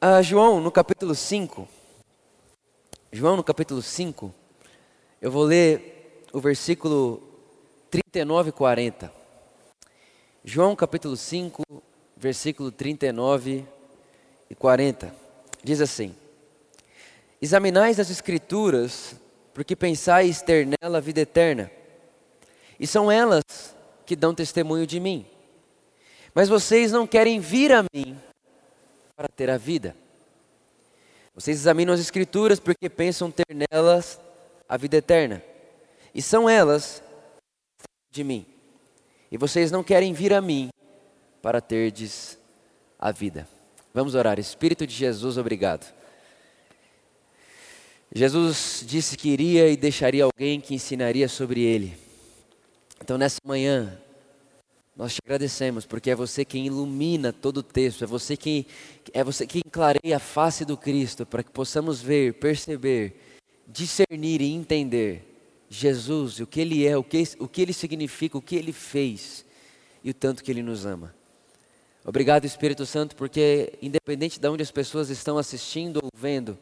Ah, João, no capítulo 5, João, no capítulo 5, eu vou ler o versículo 39 e 40. João, capítulo 5, versículo 39 e 40. Diz assim: Examinais as Escrituras, porque pensais ter nela a vida eterna, e são elas que dão testemunho de mim. Mas vocês não querem vir a mim para ter a vida. Vocês examinam as Escrituras porque pensam ter nelas a vida eterna, e são elas de mim. E vocês não querem vir a mim para terdes a vida. Vamos orar. Espírito de Jesus, obrigado. Jesus disse que iria e deixaria alguém que ensinaria sobre ele. Então, nessa manhã, nós te agradecemos porque é você quem ilumina todo o texto, é você quem é você quem clareia a face do Cristo para que possamos ver, perceber, discernir e entender Jesus, o que ele é, o que, o que ele significa, o que ele fez e o tanto que ele nos ama. Obrigado, Espírito Santo, porque independente de onde as pessoas estão assistindo ou vendo,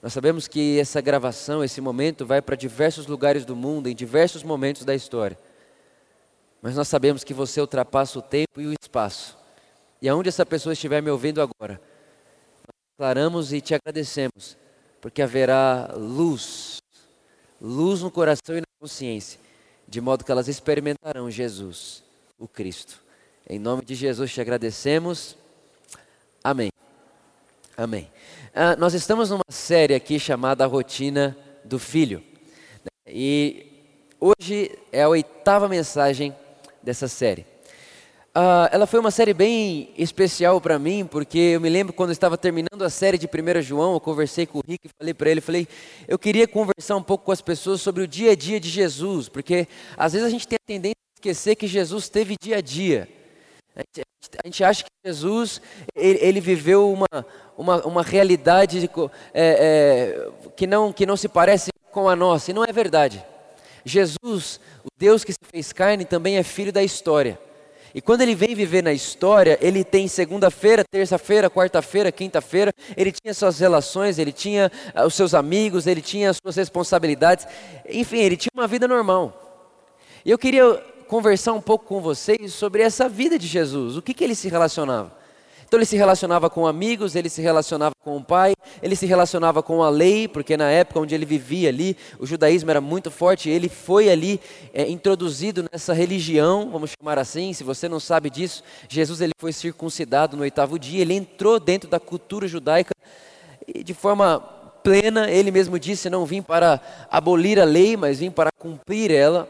nós sabemos que essa gravação, esse momento, vai para diversos lugares do mundo, em diversos momentos da história. Mas nós sabemos que você ultrapassa o tempo e o espaço. E aonde essa pessoa estiver me ouvindo agora, declaramos e te agradecemos, porque haverá luz, luz no coração e na consciência, de modo que elas experimentarão Jesus, o Cristo. Em nome de Jesus te agradecemos. Amém. Amém. Ah, nós estamos numa série aqui chamada A Rotina do Filho. E hoje é a oitava mensagem dessa série. Ah, ela foi uma série bem especial para mim, porque eu me lembro quando eu estava terminando a série de 1 João, eu conversei com o Rick e falei para ele, falei, eu queria conversar um pouco com as pessoas sobre o dia a dia de Jesus, porque às vezes a gente tem a tendência a esquecer que Jesus teve dia a dia. A gente, a gente acha que Jesus ele, ele viveu uma, uma, uma realidade é, é, que, não, que não se parece com a nossa, e não é verdade. Jesus, Deus que se fez carne, também é filho da história. E quando ele vem viver na história, ele tem segunda-feira, terça-feira, quarta-feira, quinta-feira, ele tinha suas relações, ele tinha ah, os seus amigos, ele tinha as suas responsabilidades, enfim, ele tinha uma vida normal. E eu queria conversar um pouco com vocês sobre essa vida de Jesus, o que, que ele se relacionava. Então ele se relacionava com amigos, ele se relacionava com o pai, ele se relacionava com a lei, porque na época onde ele vivia ali, o judaísmo era muito forte, ele foi ali é, introduzido nessa religião, vamos chamar assim, se você não sabe disso, Jesus ele foi circuncidado no oitavo dia, ele entrou dentro da cultura judaica e de forma plena, ele mesmo disse, não vim para abolir a lei, mas vim para cumprir ela.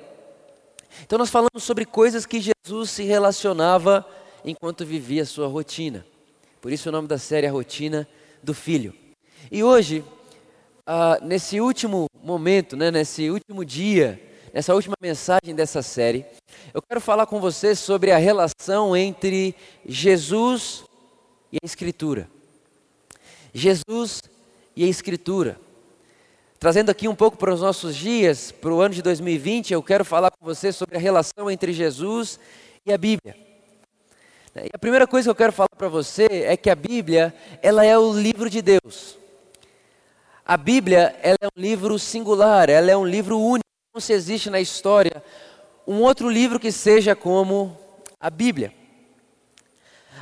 Então nós falamos sobre coisas que Jesus se relacionava enquanto vivia a sua rotina. Por isso o nome da série é a Rotina do Filho. E hoje, ah, nesse último momento, né, nesse último dia, nessa última mensagem dessa série, eu quero falar com você sobre a relação entre Jesus e a Escritura. Jesus e a Escritura. Trazendo aqui um pouco para os nossos dias, para o ano de 2020, eu quero falar com você sobre a relação entre Jesus e a Bíblia. E a primeira coisa que eu quero falar para você é que a Bíblia, ela é o livro de Deus. A Bíblia, ela é um livro singular, ela é um livro único. Não se existe na história um outro livro que seja como a Bíblia.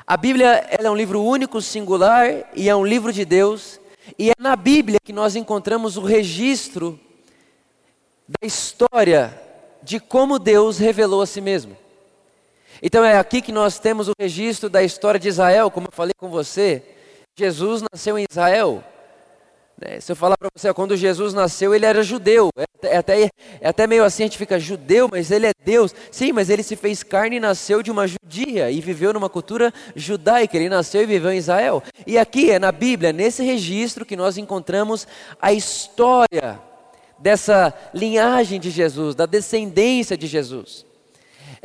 A Bíblia, ela é um livro único, singular e é um livro de Deus. E é na Bíblia que nós encontramos o registro da história de como Deus revelou a si mesmo. Então é aqui que nós temos o registro da história de Israel, como eu falei com você. Jesus nasceu em Israel. Né? Se eu falar para você, quando Jesus nasceu, ele era judeu. É até, é até meio assim, a gente fica judeu, mas ele é Deus. Sim, mas ele se fez carne e nasceu de uma judia e viveu numa cultura judaica. Ele nasceu e viveu em Israel. E aqui é na Bíblia, nesse registro, que nós encontramos a história dessa linhagem de Jesus, da descendência de Jesus.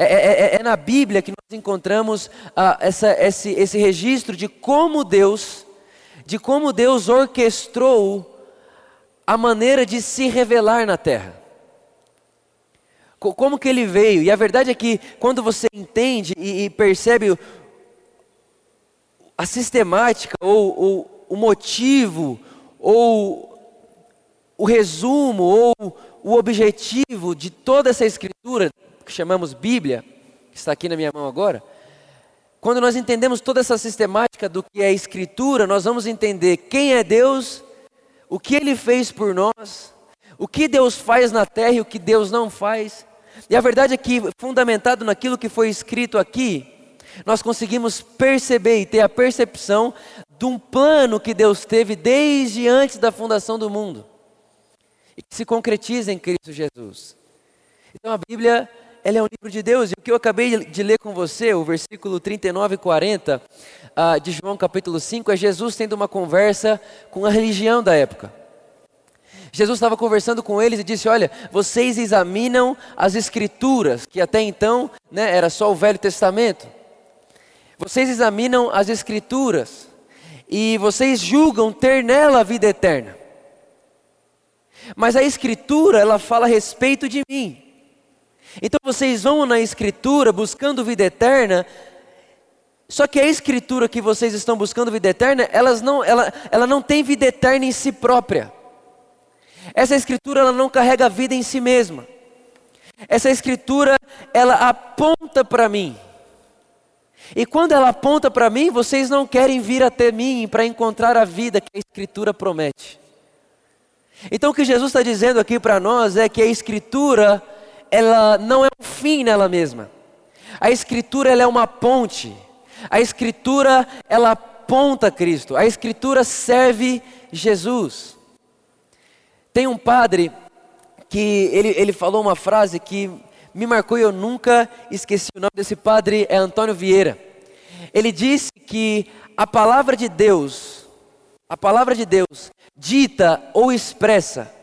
É, é, é, é na Bíblia que nós encontramos ah, essa, esse, esse registro de como Deus, de como Deus orquestrou a maneira de se revelar na terra. Como que ele veio? E a verdade é que quando você entende e, e percebe a sistemática ou, ou o motivo, ou o resumo, ou o objetivo de toda essa escritura, que chamamos Bíblia, que está aqui na minha mão agora, quando nós entendemos toda essa sistemática do que é escritura, nós vamos entender quem é Deus, o que ele fez por nós, o que Deus faz na terra e o que Deus não faz. E a verdade é que, fundamentado naquilo que foi escrito aqui, nós conseguimos perceber e ter a percepção de um plano que Deus teve desde antes da fundação do mundo e que se concretiza em Cristo Jesus. Então a Bíblia ela é um livro de Deus. E o que eu acabei de ler com você, o versículo 39 e 40 uh, de João capítulo 5, é Jesus tendo uma conversa com a religião da época. Jesus estava conversando com eles e disse: Olha, vocês examinam as Escrituras, que até então né, era só o Velho Testamento. Vocês examinam as Escrituras e vocês julgam ter nela a vida eterna. Mas a Escritura, ela fala a respeito de mim. Então vocês vão na Escritura buscando vida eterna, só que a Escritura que vocês estão buscando vida eterna, elas não, ela, ela não tem vida eterna em si própria. Essa Escritura ela não carrega vida em si mesma. Essa Escritura ela aponta para mim. E quando ela aponta para mim, vocês não querem vir até mim para encontrar a vida que a Escritura promete. Então o que Jesus está dizendo aqui para nós é que a Escritura ela não é um fim nela mesma. A escritura ela é uma ponte. A escritura ela aponta Cristo. A escritura serve Jesus. Tem um padre que ele, ele falou uma frase que me marcou e eu nunca esqueci. O nome desse padre é Antônio Vieira. Ele disse que a palavra de Deus, a palavra de Deus, dita ou expressa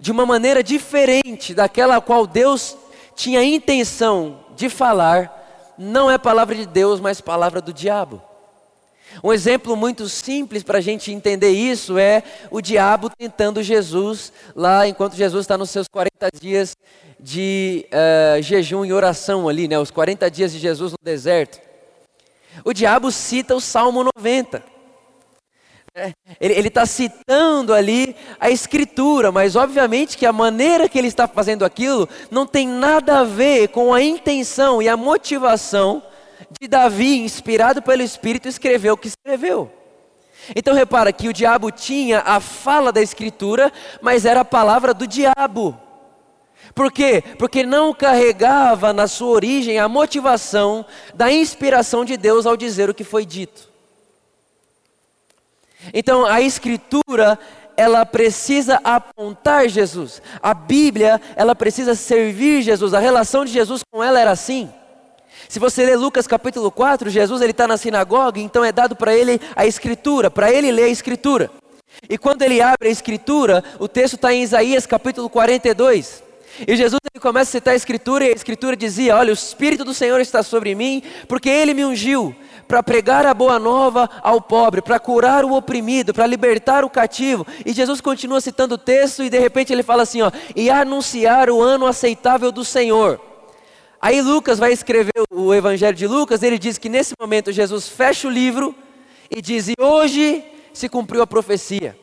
de uma maneira diferente daquela a qual Deus tinha intenção de falar, não é palavra de Deus, mas palavra do diabo. Um exemplo muito simples para a gente entender isso é o diabo tentando Jesus lá enquanto Jesus está nos seus 40 dias de uh, jejum e oração ali, né? Os 40 dias de Jesus no deserto. O diabo cita o Salmo 90. É, ele está citando ali a escritura, mas obviamente que a maneira que ele está fazendo aquilo não tem nada a ver com a intenção e a motivação de Davi, inspirado pelo Espírito, escrever o que escreveu. Então repara que o diabo tinha a fala da escritura, mas era a palavra do diabo. Por quê? Porque não carregava na sua origem a motivação da inspiração de Deus ao dizer o que foi dito. Então a escritura ela precisa apontar Jesus. A Bíblia, ela precisa servir Jesus. A relação de Jesus com ela era assim. Se você ler Lucas capítulo 4, Jesus ele está na sinagoga, então é dado para ele a escritura, para ele ler a escritura. E quando ele abre a escritura, o texto está em Isaías capítulo 42. E Jesus ele começa a citar a escritura e a escritura dizia: Olha, o Espírito do Senhor está sobre mim, porque ele me ungiu para pregar a boa nova ao pobre, para curar o oprimido, para libertar o cativo. E Jesus continua citando o texto e de repente ele fala assim, ó, e anunciar o ano aceitável do Senhor. Aí Lucas vai escrever o Evangelho de Lucas, ele diz que nesse momento Jesus fecha o livro e diz: "E hoje se cumpriu a profecia.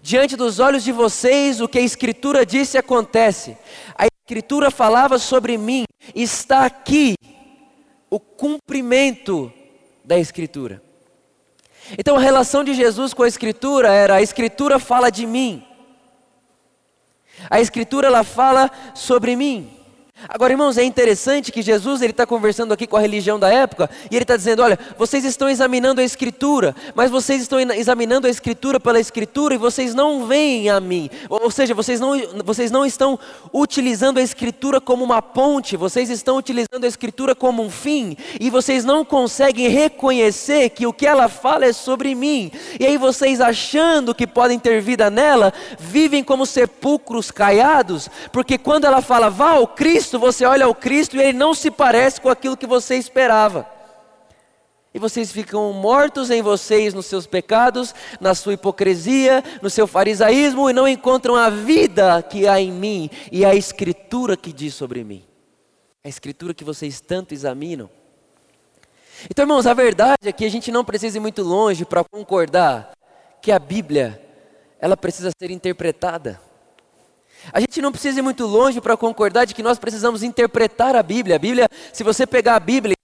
Diante dos olhos de vocês, o que a Escritura disse acontece. A Escritura falava sobre mim, está aqui o cumprimento da Escritura. Então a relação de Jesus com a Escritura era: a Escritura fala de mim, a Escritura ela fala sobre mim. Agora, irmãos, é interessante que Jesus ele está conversando aqui com a religião da época e ele está dizendo: olha, vocês estão examinando a Escritura, mas vocês estão examinando a Escritura pela Escritura e vocês não veem a mim. Ou seja, vocês não, vocês não estão utilizando a Escritura como uma ponte, vocês estão utilizando a Escritura como um fim e vocês não conseguem reconhecer que o que ela fala é sobre mim. E aí vocês achando que podem ter vida nela, vivem como sepulcros caiados, porque quando ela fala vá ao Cristo Cristo, você olha ao Cristo e ele não se parece com aquilo que você esperava. E vocês ficam mortos em vocês, nos seus pecados, na sua hipocrisia, no seu farisaísmo e não encontram a vida que há em mim e a escritura que diz sobre mim. A escritura que vocês tanto examinam. Então, irmãos, a verdade é que a gente não precisa ir muito longe para concordar que a Bíblia, ela precisa ser interpretada. A gente não precisa ir muito longe para concordar de que nós precisamos interpretar a Bíblia. A Bíblia, se você pegar a Bíblia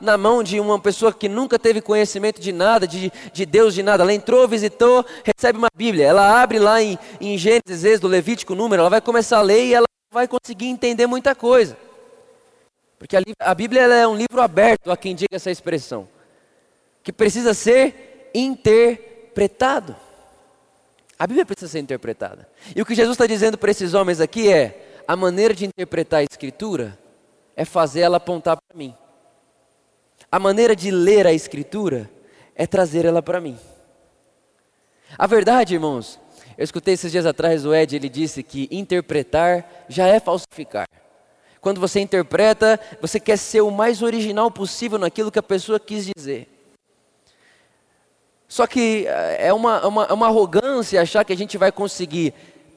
na mão de uma pessoa que nunca teve conhecimento de nada, de, de Deus, de nada, ela entrou, visitou, recebe uma Bíblia. Ela abre lá em, em Gênesis, Êxodo, Levítico, Número, ela vai começar a ler e ela vai conseguir entender muita coisa. Porque a, a Bíblia é um livro aberto, a quem diga essa expressão, que precisa ser interpretado. A Bíblia precisa ser interpretada. E o que Jesus está dizendo para esses homens aqui é: a maneira de interpretar a Escritura é fazer ela apontar para mim. A maneira de ler a Escritura é trazer ela para mim. A verdade, irmãos, eu escutei esses dias atrás o Ed, ele disse que interpretar já é falsificar. Quando você interpreta, você quer ser o mais original possível naquilo que a pessoa quis dizer. Só que eh, é uma, uma, uma arrogância achar que a gente vai conseguir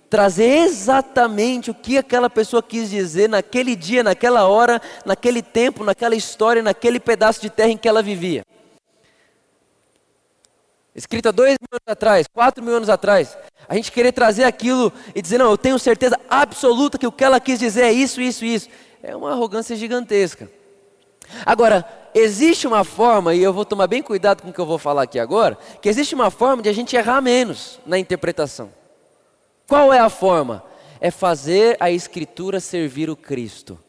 trazer exatamente o que aquela pessoa quis dizer naquele dia, naquela hora, naquele tempo, naquela história, naquele pedaço de terra em que ela vivia. Escrita dois mil anos atrás, quatro mil anos atrás, a gente querer trazer aquilo e dizer, não, eu tenho certeza absoluta que o que ela quis dizer é isso, isso, isso, é uma arrogância gigantesca. Agora, existe uma forma, e eu vou tomar bem cuidado com o que eu vou falar aqui agora, que existe uma forma de a gente errar menos na interpretação. Qual é a forma? É fazer a Escritura servir o Cristo.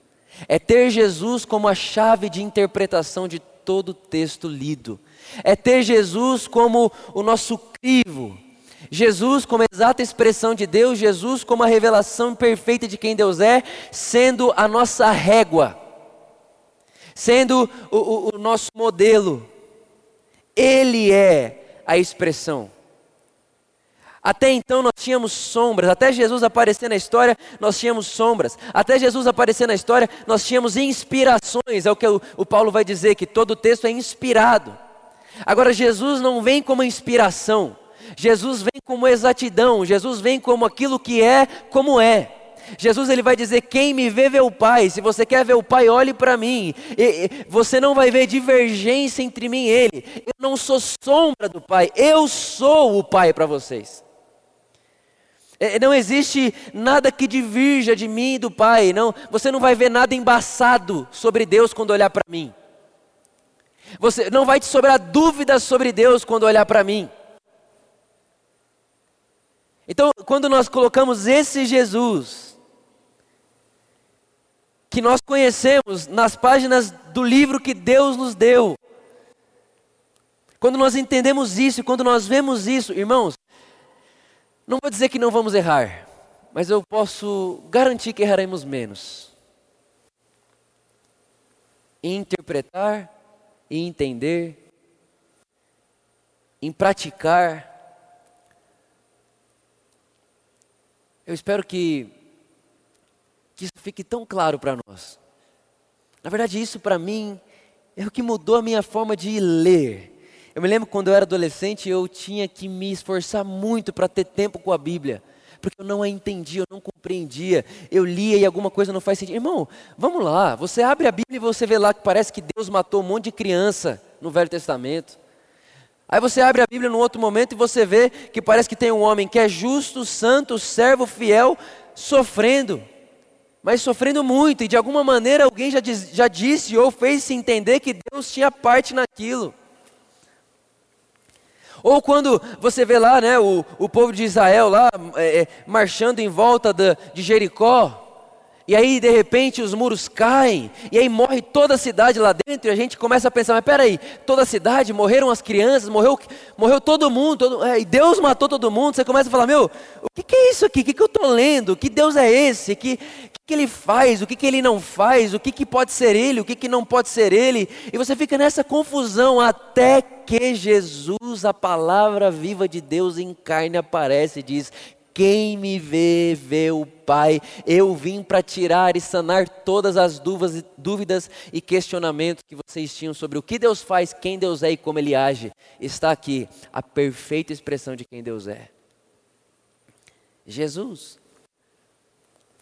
É ter Jesus como a chave de interpretação de todo o texto lido. É ter Jesus como o nosso crivo. Jesus como exata expressão de Deus, Jesus como a revelação perfeita de quem Deus é, sendo a nossa régua sendo o, o, o nosso modelo. Ele é a expressão. Até então nós tínhamos sombras, até Jesus aparecer na história, nós tínhamos sombras. Até Jesus aparecer na história, nós tínhamos inspirações, é o que o, o Paulo vai dizer, que todo texto é inspirado. Agora, Jesus não vem como inspiração, Jesus vem como exatidão, Jesus vem como aquilo que é, como é. Jesus ele vai dizer: Quem me vê, vê o Pai. Se você quer ver o Pai, olhe para mim. E, você não vai ver divergência entre mim e Ele. Eu não sou sombra do Pai, eu sou o Pai para vocês. É, não existe nada que divirja de mim e do Pai. Não, você não vai ver nada embaçado sobre Deus quando olhar para mim. Você não vai te sobrar dúvidas sobre Deus quando olhar para mim. Então, quando nós colocamos esse Jesus que nós conhecemos nas páginas do livro que Deus nos deu. Quando nós entendemos isso, quando nós vemos isso, irmãos, não vou dizer que não vamos errar, mas eu posso garantir que erraremos menos. Interpretar, em entender, em praticar. Eu espero que que isso fique tão claro para nós. Na verdade, isso para mim é o que mudou a minha forma de ler. Eu me lembro quando eu era adolescente, eu tinha que me esforçar muito para ter tempo com a Bíblia, porque eu não a entendia, eu não compreendia. Eu lia e alguma coisa não faz sentido. Irmão, vamos lá, você abre a Bíblia e você vê lá que parece que Deus matou um monte de criança no Velho Testamento. Aí você abre a Bíblia num outro momento e você vê que parece que tem um homem que é justo, santo, servo, fiel, sofrendo mas sofrendo muito, e de alguma maneira alguém já, diz, já disse ou fez-se entender que Deus tinha parte naquilo. Ou quando você vê lá né, o, o povo de Israel lá é, é marchando em volta da, de Jericó, e aí, de repente, os muros caem, e aí morre toda a cidade lá dentro, e a gente começa a pensar, mas peraí, toda a cidade, morreram as crianças, morreu, morreu todo mundo, todo, é, e Deus matou todo mundo, você começa a falar, meu, o que, que é isso aqui? O que, que eu estou lendo? Que Deus é esse? Que, que, que ele faz? O que, que ele não faz? O que, que pode ser ele? O que, que não pode ser ele? E você fica nessa confusão até que Jesus, a palavra viva de Deus em carne, aparece e diz: quem me vê, vê o Pai. Eu vim para tirar e sanar todas as dúvidas e questionamentos que vocês tinham sobre o que Deus faz, quem Deus é e como Ele age. Está aqui a perfeita expressão de quem Deus é. Jesus.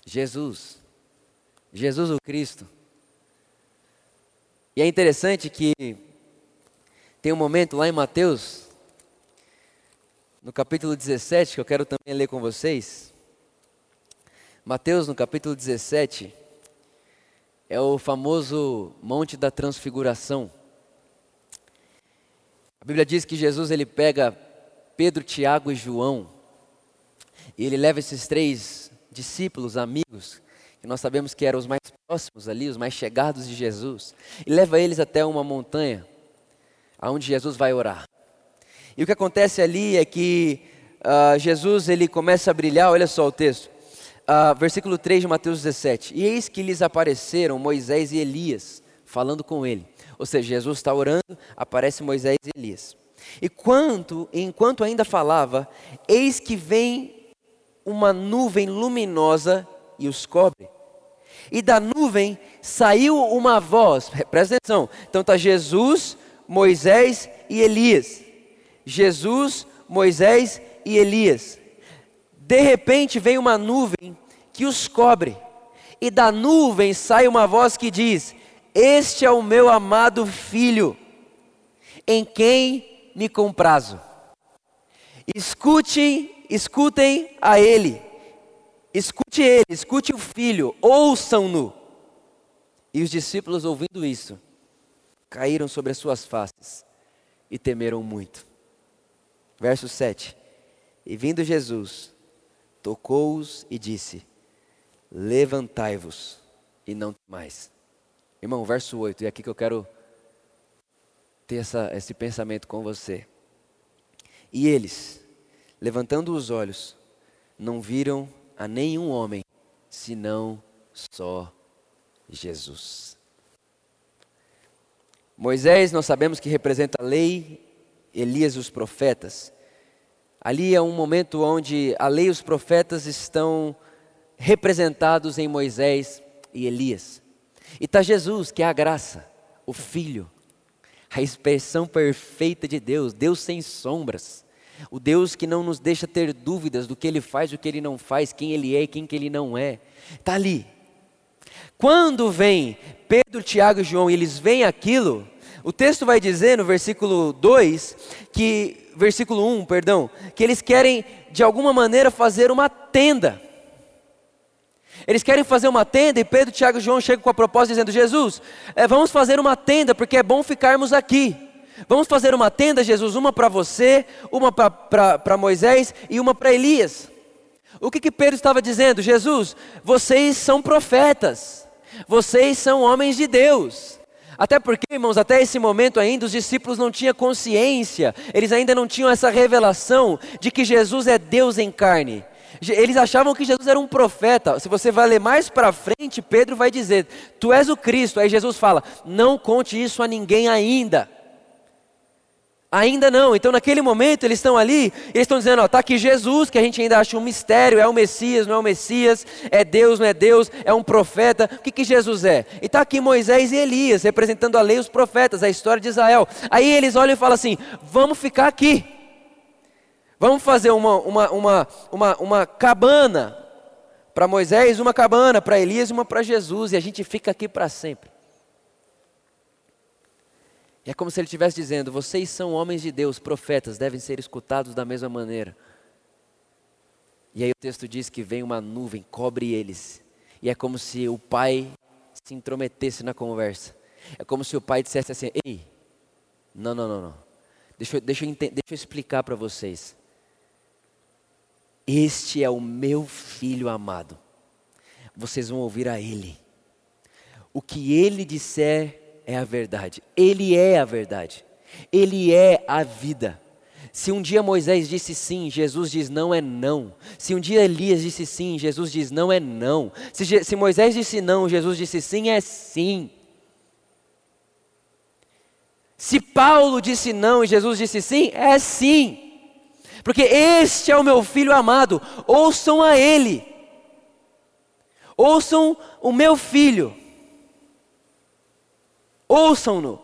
Jesus. Jesus o Cristo. E é interessante que tem um momento lá em Mateus no capítulo 17, que eu quero também ler com vocês. Mateus, no capítulo 17, é o famoso Monte da Transfiguração. A Bíblia diz que Jesus ele pega Pedro, Tiago e João, e ele leva esses três discípulos, amigos, que nós sabemos que eram os mais próximos ali, os mais chegados de Jesus, e leva eles até uma montanha, aonde Jesus vai orar. E o que acontece ali é que uh, Jesus ele começa a brilhar, olha só o texto, uh, versículo 3 de Mateus 17: E eis que lhes apareceram Moisés e Elias, falando com ele. Ou seja, Jesus está orando, aparece Moisés e Elias. E quanto, enquanto ainda falava, eis que vem uma nuvem luminosa e os cobre. E da nuvem saiu uma voz, presta atenção. Então está Jesus, Moisés e Elias. Jesus, Moisés e Elias. De repente vem uma nuvem que os cobre. E da nuvem sai uma voz que diz: Este é o meu amado filho, em quem me comprazo. Escutem, escutem a ele. Escute ele, escute o filho, ouçam-no. E os discípulos, ouvindo isso, caíram sobre as suas faces e temeram muito. Verso 7. E vindo Jesus, tocou-os e disse: Levantai-vos e não mais. Irmão, verso 8, e é aqui que eu quero ter essa, esse pensamento com você. E eles, levantando os olhos, não viram a nenhum homem, senão só Jesus. Moisés, nós sabemos que representa a lei, Elias os profetas. Ali é um momento onde a lei e os profetas estão representados em Moisés e Elias. E está Jesus, que é a graça, o Filho, a expressão perfeita de Deus, Deus sem sombras, o Deus que não nos deixa ter dúvidas do que Ele faz, do que Ele não faz, quem Ele é e quem que Ele não é. Está ali. Quando vem Pedro, Tiago e João e eles veem aquilo, o texto vai dizer no versículo 2 que versículo 1, perdão, que eles querem de alguma maneira fazer uma tenda. Eles querem fazer uma tenda e Pedro, Tiago e João chegam com a proposta dizendo: Jesus, é, vamos fazer uma tenda porque é bom ficarmos aqui. Vamos fazer uma tenda, Jesus, uma para você, uma para Moisés e uma para Elias. O que, que Pedro estava dizendo? Jesus, vocês são profetas, vocês são homens de Deus. Até porque, irmãos, até esse momento ainda os discípulos não tinham consciência, eles ainda não tinham essa revelação de que Jesus é Deus em carne. Eles achavam que Jesus era um profeta. Se você vai ler mais para frente, Pedro vai dizer: Tu és o Cristo. Aí Jesus fala: Não conte isso a ninguém ainda. Ainda não. Então, naquele momento, eles estão ali, eles estão dizendo: está aqui Jesus, que a gente ainda acha um mistério: é o Messias, não é o Messias, é Deus, não é Deus, é um profeta. O que, que Jesus é? E está aqui Moisés e Elias, representando a lei e os profetas, a história de Israel. Aí eles olham e falam assim: vamos ficar aqui. Vamos fazer uma, uma, uma, uma, uma cabana para Moisés, uma cabana para Elias e uma para Jesus, e a gente fica aqui para sempre. É como se ele estivesse dizendo: vocês são homens de Deus, profetas, devem ser escutados da mesma maneira. E aí o texto diz que vem uma nuvem, cobre eles. E é como se o pai se intrometesse na conversa. É como se o pai dissesse assim: Ei, não, não, não, não. Deixa, eu, deixa, eu, deixa eu explicar para vocês. Este é o meu filho amado. Vocês vão ouvir a ele. O que ele disser é a verdade. Ele é a verdade. Ele é a vida. Se um dia Moisés disse sim, Jesus diz não é não. Se um dia Elias disse sim, Jesus diz não é não. Se, se Moisés disse não, Jesus disse sim, é sim. Se Paulo disse não e Jesus disse sim, é sim. Porque este é o meu filho amado, ouçam a ele. Ouçam o meu filho. Ouçam-no.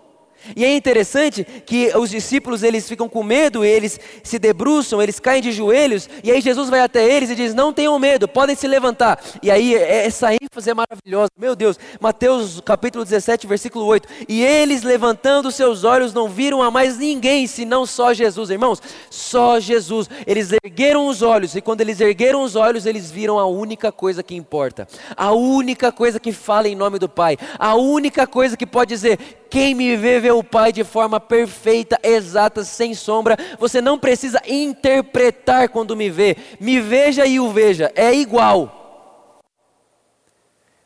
E é interessante que os discípulos eles ficam com medo, eles se debruçam, eles caem de joelhos, e aí Jesus vai até eles e diz: Não tenham medo, podem se levantar. E aí é, essa ênfase é maravilhosa, meu Deus, Mateus capítulo 17, versículo 8: E eles levantando seus olhos não viram a mais ninguém senão só Jesus, irmãos, só Jesus. Eles ergueram os olhos, e quando eles ergueram os olhos, eles viram a única coisa que importa, a única coisa que fala em nome do Pai, a única coisa que pode dizer: quem me vê, vê o Pai de forma perfeita, exata, sem sombra. Você não precisa interpretar quando me vê. Me veja e o veja, é igual.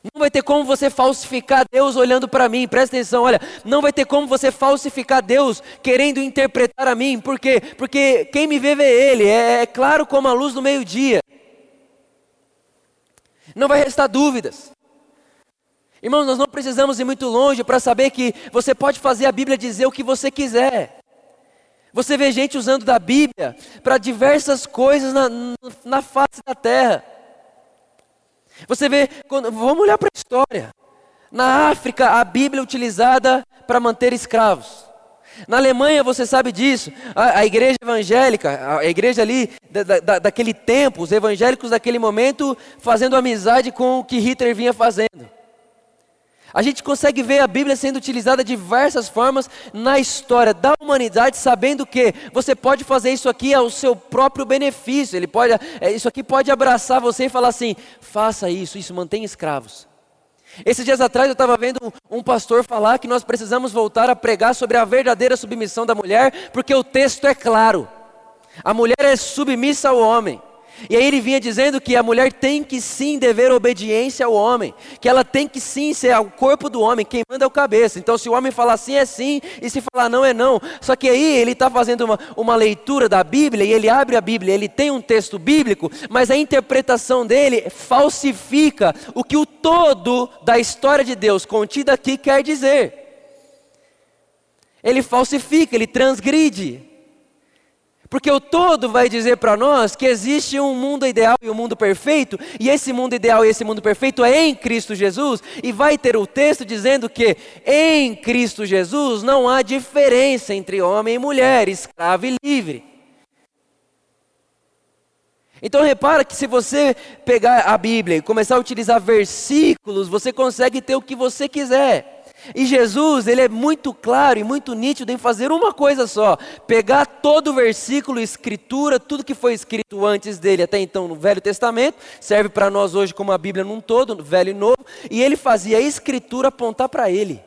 Não vai ter como você falsificar Deus olhando para mim, presta atenção, olha, não vai ter como você falsificar Deus querendo interpretar a mim, por quê? Porque quem me vê, vê Ele, é, é claro como a luz do meio-dia, não vai restar dúvidas. Irmãos, nós não precisamos ir muito longe para saber que você pode fazer a Bíblia dizer o que você quiser. Você vê gente usando da Bíblia para diversas coisas na, na face da terra. Você vê, quando, vamos olhar para a história. Na África, a Bíblia é utilizada para manter escravos. Na Alemanha, você sabe disso, a, a igreja evangélica, a igreja ali da, da, daquele tempo, os evangélicos daquele momento, fazendo amizade com o que Hitler vinha fazendo. A gente consegue ver a Bíblia sendo utilizada de diversas formas na história da humanidade, sabendo que você pode fazer isso aqui ao seu próprio benefício. Ele pode, é, isso aqui pode abraçar você e falar assim: faça isso, isso mantém escravos. Esses dias atrás eu estava vendo um pastor falar que nós precisamos voltar a pregar sobre a verdadeira submissão da mulher, porque o texto é claro. A mulher é submissa ao homem. E aí ele vinha dizendo que a mulher tem que sim dever obediência ao homem, que ela tem que sim ser o corpo do homem, quem manda é o cabeça. Então, se o homem falar sim, é sim, e se falar não, é não. Só que aí ele está fazendo uma, uma leitura da Bíblia, e ele abre a Bíblia, ele tem um texto bíblico, mas a interpretação dele falsifica o que o todo da história de Deus contida aqui quer dizer. Ele falsifica, ele transgride. Porque o todo vai dizer para nós que existe um mundo ideal e um mundo perfeito, e esse mundo ideal e esse mundo perfeito é em Cristo Jesus, e vai ter o texto dizendo que em Cristo Jesus não há diferença entre homem e mulher, escravo e livre. Então repara que se você pegar a Bíblia e começar a utilizar versículos, você consegue ter o que você quiser. E Jesus, ele é muito claro e muito nítido em fazer uma coisa só: pegar todo o versículo, escritura, tudo que foi escrito antes dele até então no Velho Testamento, serve para nós hoje como a Bíblia num todo, Velho e Novo, e ele fazia a escritura apontar para ele.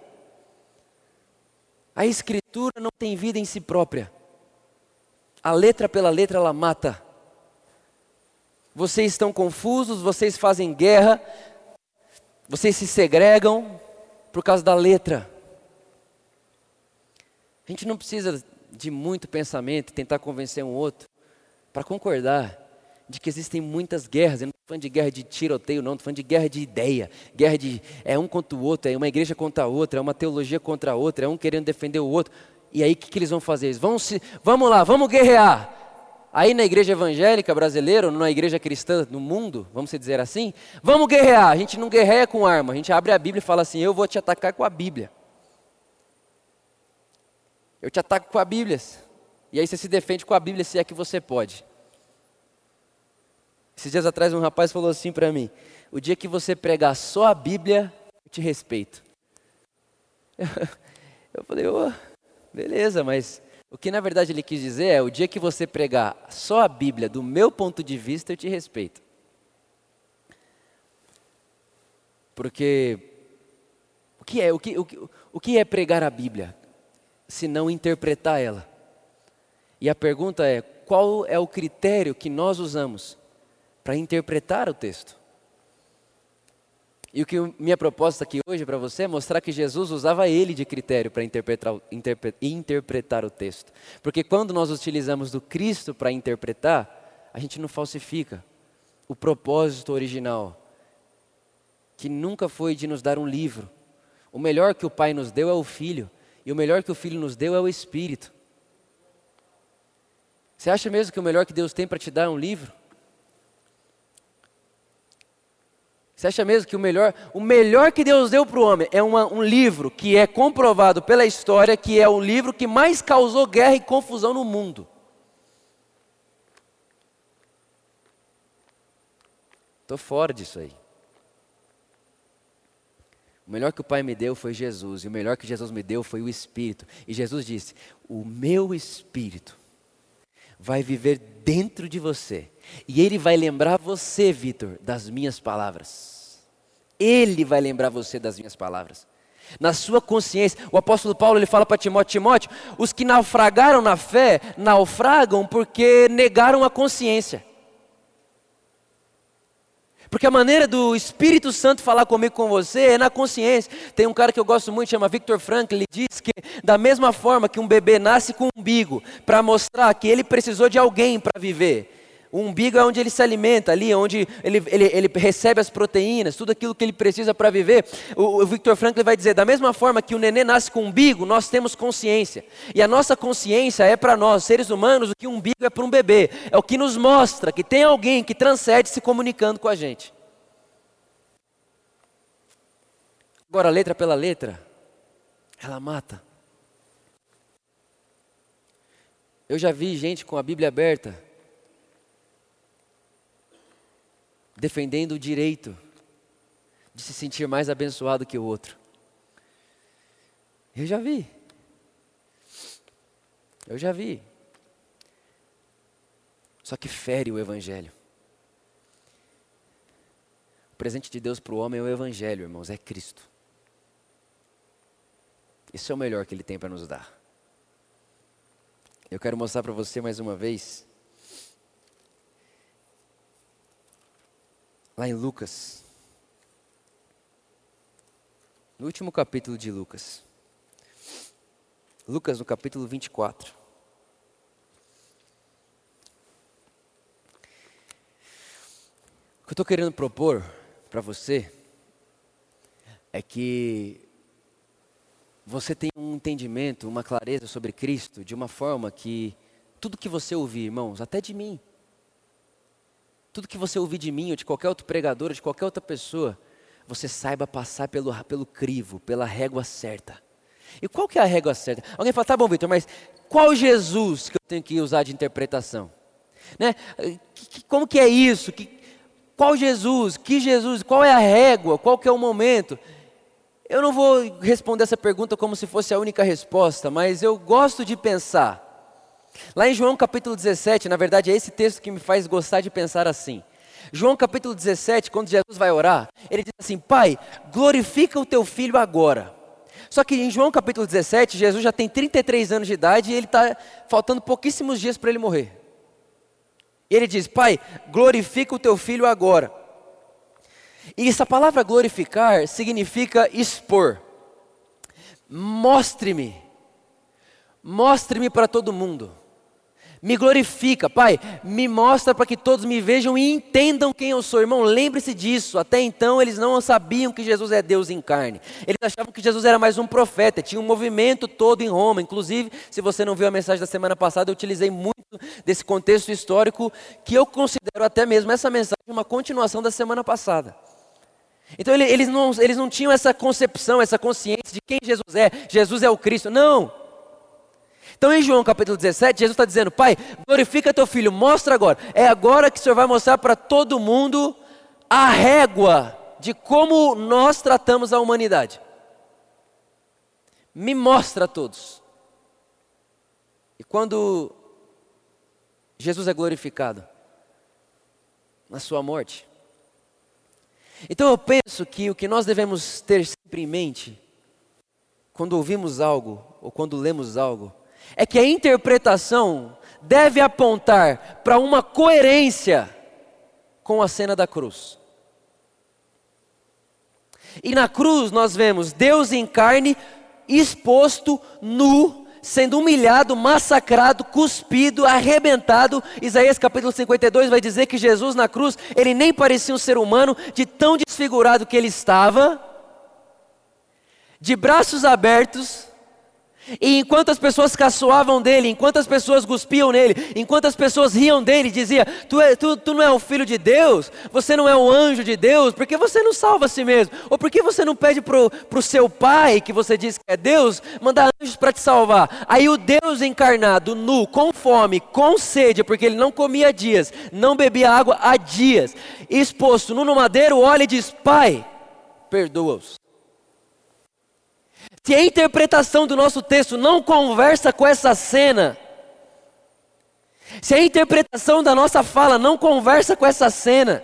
A escritura não tem vida em si própria. A letra pela letra ela mata. Vocês estão confusos, vocês fazem guerra, vocês se segregam, por causa da letra. A gente não precisa de muito pensamento, tentar convencer um outro, para concordar de que existem muitas guerras. Eu não estou falando de guerra de tiroteio, não, estou falando de guerra de ideia, guerra de é um contra o outro, é uma igreja contra a outra, é uma teologia contra a outra, é um querendo defender o outro. E aí o que, que eles vão fazer? Eles vão se, vamos lá, vamos guerrear. Aí na igreja evangélica brasileira, ou na igreja cristã no mundo, vamos dizer assim, vamos guerrear. A gente não guerreia com arma, a gente abre a Bíblia e fala assim: eu vou te atacar com a Bíblia. Eu te ataco com a Bíblia. E aí você se defende com a Bíblia se é que você pode. Esses dias atrás um rapaz falou assim para mim: o dia que você pregar só a Bíblia, eu te respeito. Eu falei, oh, beleza, mas o que na verdade ele quis dizer é: o dia que você pregar só a Bíblia, do meu ponto de vista, eu te respeito. Porque o que é, o que, o que, o que é pregar a Bíblia, se não interpretar ela? E a pergunta é: qual é o critério que nós usamos para interpretar o texto? E o que minha proposta aqui hoje para você é mostrar que Jesus usava ele de critério para interpretar, interpretar o texto. Porque quando nós utilizamos do Cristo para interpretar, a gente não falsifica o propósito original, que nunca foi de nos dar um livro. O melhor que o Pai nos deu é o Filho, e o melhor que o Filho nos deu é o Espírito. Você acha mesmo que o melhor que Deus tem para te dar é um livro? Você acha mesmo que o melhor, o melhor que Deus deu para o homem é uma, um livro que é comprovado pela história que é o livro que mais causou guerra e confusão no mundo? Estou fora disso aí. O melhor que o Pai me deu foi Jesus, e o melhor que Jesus me deu foi o Espírito. E Jesus disse: O meu Espírito vai viver dentro de você, e ele vai lembrar você, Vitor, das minhas palavras. Ele vai lembrar você das minhas palavras. Na sua consciência, o apóstolo Paulo ele fala para Timóteo: Timóteo, os que naufragaram na fé, naufragam porque negaram a consciência. Porque a maneira do Espírito Santo falar comigo com você é na consciência. Tem um cara que eu gosto muito, chama Victor Frank, ele diz que da mesma forma que um bebê nasce com um umbigo, para mostrar que ele precisou de alguém para viver. O umbigo é onde ele se alimenta, ali onde ele, ele, ele recebe as proteínas, tudo aquilo que ele precisa para viver. O, o Victor Franklin vai dizer: da mesma forma que o nenê nasce com um umbigo, nós temos consciência. E a nossa consciência é para nós, seres humanos, o que um umbigo é para um bebê. É o que nos mostra que tem alguém que transcende se comunicando com a gente. Agora, letra pela letra, ela mata. Eu já vi gente com a Bíblia aberta defendendo o direito de se sentir mais abençoado que o outro. Eu já vi. Eu já vi. Só que fere o Evangelho. O presente de Deus para o homem é o Evangelho, irmãos, é Cristo. Isso é o melhor que Ele tem para nos dar. Eu quero mostrar para você mais uma vez. Lá em Lucas. No último capítulo de Lucas. Lucas, no capítulo 24. O que eu estou querendo propor para você é que você tem um entendimento, uma clareza sobre Cristo de uma forma que tudo que você ouvir, irmãos, até de mim, tudo que você ouvir de mim ou de qualquer outro pregador, ou de qualquer outra pessoa, você saiba passar pelo, pelo crivo, pela régua certa. E qual que é a régua certa? Alguém fala, tá bom, Vitor, mas qual Jesus que eu tenho que usar de interpretação? Né? Como que é isso? Que, qual Jesus? Que Jesus? Qual é a régua? Qual que é o momento? Eu não vou responder essa pergunta como se fosse a única resposta, mas eu gosto de pensar. Lá em João capítulo 17, na verdade é esse texto que me faz gostar de pensar assim. João capítulo 17, quando Jesus vai orar, ele diz assim: Pai, glorifica o teu filho agora. Só que em João capítulo 17, Jesus já tem 33 anos de idade e ele está faltando pouquíssimos dias para ele morrer. E ele diz: Pai, glorifica o teu filho agora. E essa palavra glorificar significa expor. Mostre-me. Mostre-me para todo mundo. Me glorifica, Pai. Me mostra para que todos me vejam e entendam quem eu sou. Irmão, lembre-se disso. Até então eles não sabiam que Jesus é Deus em carne. Eles achavam que Jesus era mais um profeta. Tinha um movimento todo em Roma. Inclusive, se você não viu a mensagem da semana passada, eu utilizei muito desse contexto histórico que eu considero até mesmo essa mensagem uma continuação da semana passada. Então eles não, eles não tinham essa concepção, essa consciência de quem Jesus é. Jesus é o Cristo. Não. Então em João capítulo 17, Jesus está dizendo: Pai, glorifica teu filho, mostra agora. É agora que o Senhor vai mostrar para todo mundo a régua de como nós tratamos a humanidade. Me mostra a todos. E quando Jesus é glorificado na sua morte, então eu penso que o que nós devemos ter sempre em mente, quando ouvimos algo ou quando lemos algo, é que a interpretação deve apontar para uma coerência com a cena da cruz. E na cruz nós vemos Deus em carne, exposto, nu, sendo humilhado, massacrado, cuspido, arrebentado. Isaías capítulo 52 vai dizer que Jesus na cruz, ele nem parecia um ser humano, de tão desfigurado que ele estava, de braços abertos, E enquanto as pessoas caçoavam dele, enquanto as pessoas cuspiam nele, enquanto as pessoas riam dele, dizia: tu, é, tu, tu não é o filho de Deus, você não é o anjo de Deus, por que você não salva a si mesmo? Ou por que você não pede para o seu pai, que você diz que é Deus, mandar anjos para te salvar? Aí o Deus encarnado, nu, com fome, com sede, porque ele não comia há dias, não bebia água há dias, exposto no madeiro, olha e diz: Pai, perdoa-os se a interpretação do nosso texto não conversa com essa cena, se a interpretação da nossa fala não conversa com essa cena,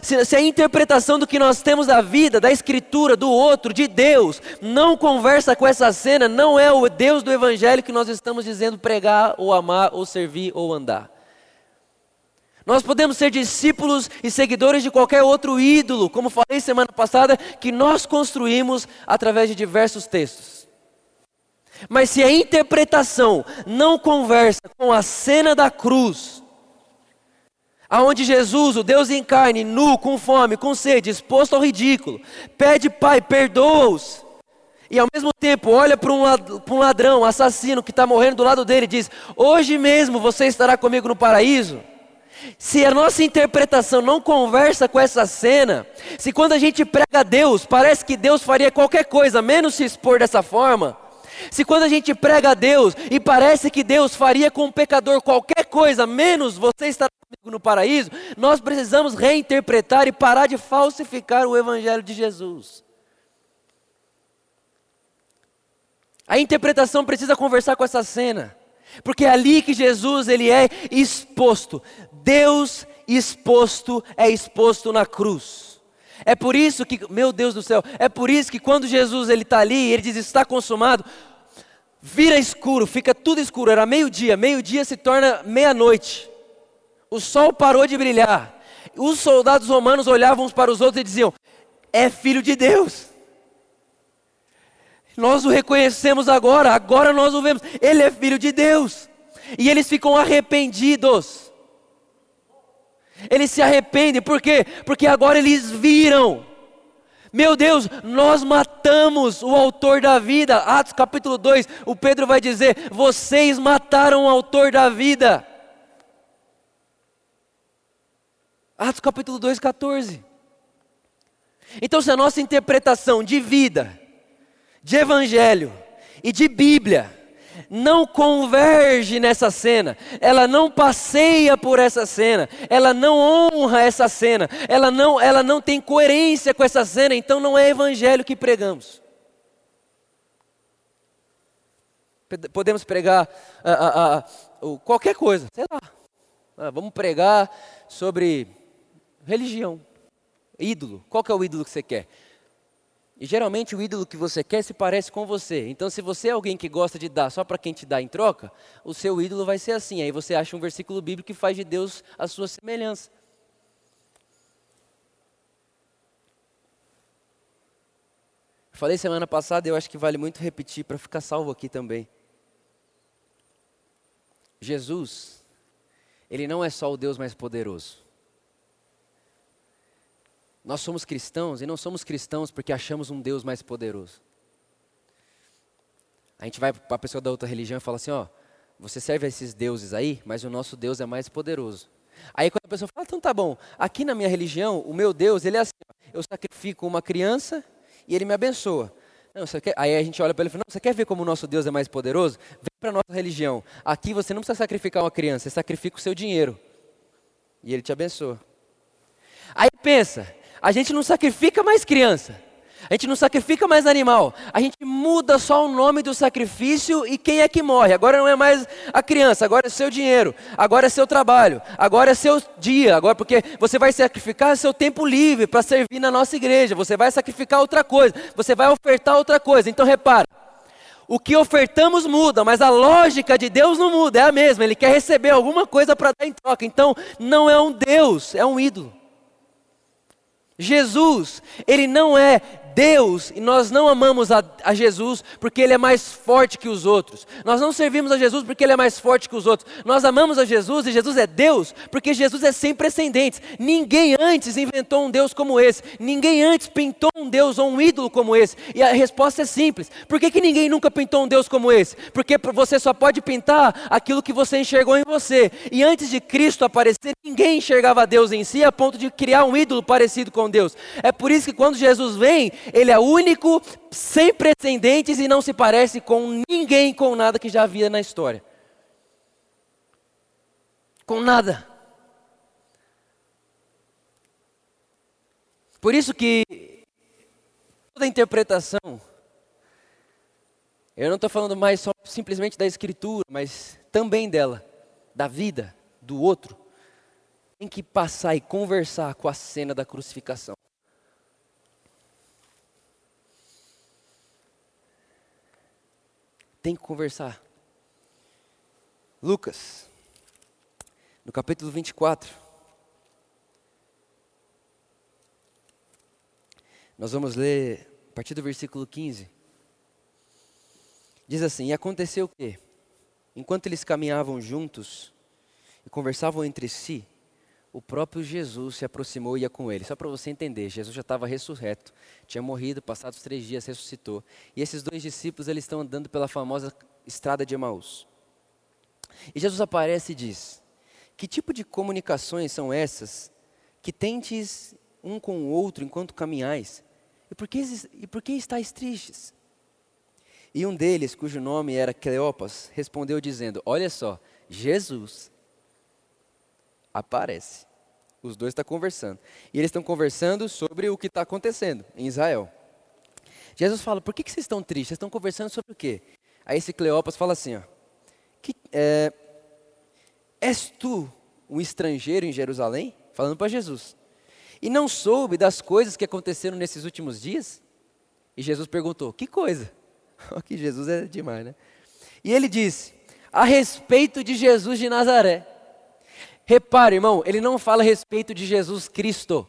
se, a interpretação do que nós temos da vida, da escritura, do outro, de Deus, não conversa com essa cena, não é o Deus do Evangelho que nós estamos dizendo pregar, ou amar, ou servir, ou andar. Nós podemos ser discípulos e seguidores de qualquer outro ídolo, como falei semana passada, que nós construímos através de diversos textos. Mas se a interpretação não conversa com a cena da cruz, aonde Jesus, o Deus em carne, nu, com fome, com sede, exposto ao ridículo, pede, Pai, perdoa-os, e ao mesmo tempo olha para um ladrão, assassino que está morrendo do lado dele e diz: Hoje mesmo você estará comigo no paraíso. Se a nossa interpretação não conversa com essa cena, se quando a gente prega a Deus, parece que Deus faria qualquer coisa menos se expor dessa forma, se quando a gente prega a Deus e parece que Deus faria com um pecador qualquer coisa menos você estar comigo no paraíso, nós precisamos reinterpretar e parar de falsificar o Evangelho de Jesus. A interpretação precisa conversar com essa cena. Porque é ali que Jesus ele é exposto. Deus exposto é exposto na cruz. É por isso que, meu Deus do céu, é por isso que quando Jesus ele está ali, ele diz está consumado, vira escuro, fica tudo escuro. Era meio-dia, meio-dia se torna meia-noite. O sol parou de brilhar. Os soldados romanos olhavam uns para os outros e diziam: É filho de Deus. Nós o reconhecemos agora, agora nós o vemos. Ele é filho de Deus. E eles ficam arrependidos. Eles se arrependem, por quê? Porque agora eles viram. Meu Deus, nós matamos o autor da vida. Atos capítulo 2, o Pedro vai dizer: Vocês mataram o autor da vida. Atos capítulo 2, 14. Então, se a nossa interpretação de vida de evangelho e de Bíblia não converge nessa cena, ela não passeia por essa cena, ela não honra essa cena, ela não, ela não tem coerência com essa cena, então não é evangelho que pregamos. Podemos pregar qualquer coisa, sei lá. Ah, vamos pregar sobre religião, ídolo. Qual que é o ídolo que você quer? E geralmente o ídolo que você quer se parece com você. Então, se você é alguém que gosta de dar só para quem te dá em troca, o seu ídolo vai ser assim. Aí você acha um versículo bíblico que faz de Deus a sua semelhança. Falei semana passada, eu acho que vale muito repetir para ficar salvo aqui também. Jesus, ele não é só o Deus mais poderoso. Nós somos cristãos e não somos cristãos porque achamos um Deus mais poderoso. A gente vai para a pessoa da outra religião e fala assim: ó, você serve a esses deuses aí, mas o nosso Deus é mais poderoso. Aí quando a pessoa fala, então tá bom, aqui na minha religião, o meu Deus, ele é assim: eu sacrifico uma criança e ele me abençoa. Não. Aí a gente olha para ele e fala: não, você quer ver como o nosso Deus é mais poderoso? Vem para a nossa religião. Aqui você não precisa sacrificar uma criança, você sacrifica o seu dinheiro. E ele te abençoa. Aí pensa, a gente não sacrifica mais criança. A gente não sacrifica mais animal. A gente muda só o nome do sacrifício e quem é que morre. Agora não é mais a criança, agora é seu dinheiro, agora é seu trabalho, agora é seu dia, agora porque você vai sacrificar seu tempo livre para servir na nossa igreja. Você vai sacrificar outra coisa, você vai ofertar outra coisa. Então repara, o que ofertamos muda, mas a lógica de Deus não muda, é a mesma. Ele quer receber alguma coisa para dar em troca. Então não é um Deus, é um ídolo. Jesus, ele não é Deus e nós não amamos a, a, Jesus porque Ele é mais forte que os outros. Nós não servimos a Jesus porque Ele é mais forte que os outros. Nós amamos a Jesus e Jesus é Deus porque Jesus é sem precedentes. Ninguém antes inventou um Deus como esse. Ninguém antes pintou um Deus ou um ídolo como esse. E a resposta é simples: por que, que ninguém nunca pintou um Deus como esse? Porque você só pode pintar aquilo que você enxergou em você. E antes de Cristo aparecer, ninguém enxergava Deus em si a ponto de criar um ídolo parecido com Deus. É por isso que quando Jesus vem, Ele é único, sem precedentes e não se parece com ninguém, com nada que já havia na história. Com nada. Por isso que toda interpretação, eu não estou falando mais só simplesmente da escritura, mas também dela, da vida do outro, tem que passar e conversar com a cena da crucificação. Tem que conversar. Lucas, no capítulo 24. Nós vamos ler a partir do versículo 15. Diz assim: E aconteceu o quê? Enquanto eles caminhavam juntos e conversavam entre si, o próprio Jesus se aproximou e ia com ele. Só para você entender, Jesus já estava ressurreto, tinha morrido, passados três dias ressuscitou. E esses dois discípulos eles estão andando pela famosa estrada de Emaús. E Jesus aparece e diz: Que tipo de comunicações são essas que tendes um com o outro enquanto caminhais? E por que, e por que estáis tristes? E um deles, cujo nome era Cleopas, respondeu dizendo: Olha só, Jesus aparece. Os dois estão conversando. E eles estão conversando sobre o que está acontecendo em Israel. Jesus fala: Por que, que vocês estão tristes? Vocês estão conversando sobre o quê? Aí esse Cleopas fala assim: ó, que, é, És tu um estrangeiro em Jerusalém? Falando para Jesus. E não soube das coisas que aconteceram nesses últimos dias? E Jesus perguntou: Que coisa? que Jesus é demais, né? E ele disse: A respeito de Jesus de Nazaré Repare, irmão, ele não fala a respeito de Jesus Cristo.